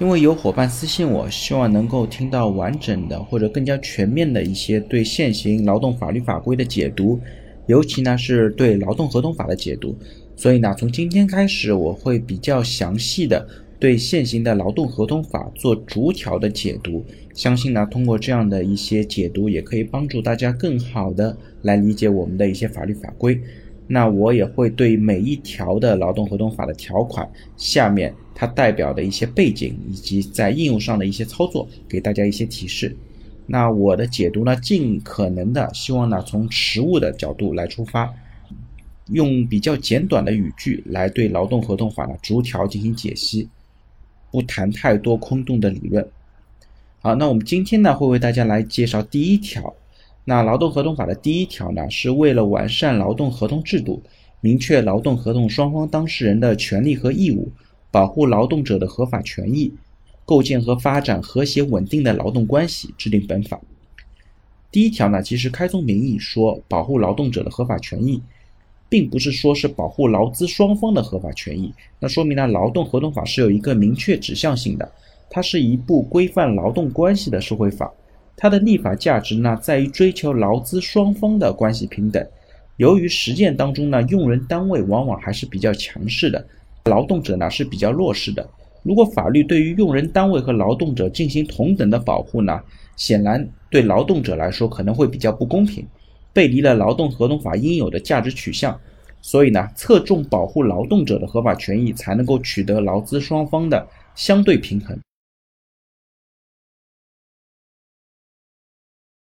因为有伙伴私信我，希望能够听到完整的或者更加全面的一些对现行劳动法律法规的解读，尤其呢是对劳动合同法的解读。所以呢，从今天开始，我会比较详细的对现行的劳动合同法做逐条的解读。相信呢，通过这样的一些解读，也可以帮助大家更好的来理解我们的一些法律法规。那我也会对每一条的劳动合同法的条款下面它代表的一些背景以及在应用上的一些操作，给大家一些提示。那我的解读呢，尽可能的希望呢从实务的角度来出发，用比较简短的语句来对劳动合同法呢逐条进行解析，不谈太多空洞的理论。好，那我们今天呢会为大家来介绍第一条。那劳动合同法的第一条呢，是为了完善劳动合同制度，明确劳动合同双方当事人的权利和义务，保护劳动者的合法权益，构建和发展和谐稳定的劳动关系，制定本法。第一条呢，其实开宗明义说保护劳动者的合法权益，并不是说是保护劳资双方的合法权益。那说明呢，劳动合同法是有一个明确指向性的，它是一部规范劳动关系的社会法。它的立法价值呢，在于追求劳资双方的关系平等。由于实践当中呢，用人单位往往还是比较强势的，劳动者呢是比较弱势的。如果法律对于用人单位和劳动者进行同等的保护呢，显然对劳动者来说可能会比较不公平，背离了劳动合同法应有的价值取向。所以呢，侧重保护劳动者的合法权益，才能够取得劳资双方的相对平衡。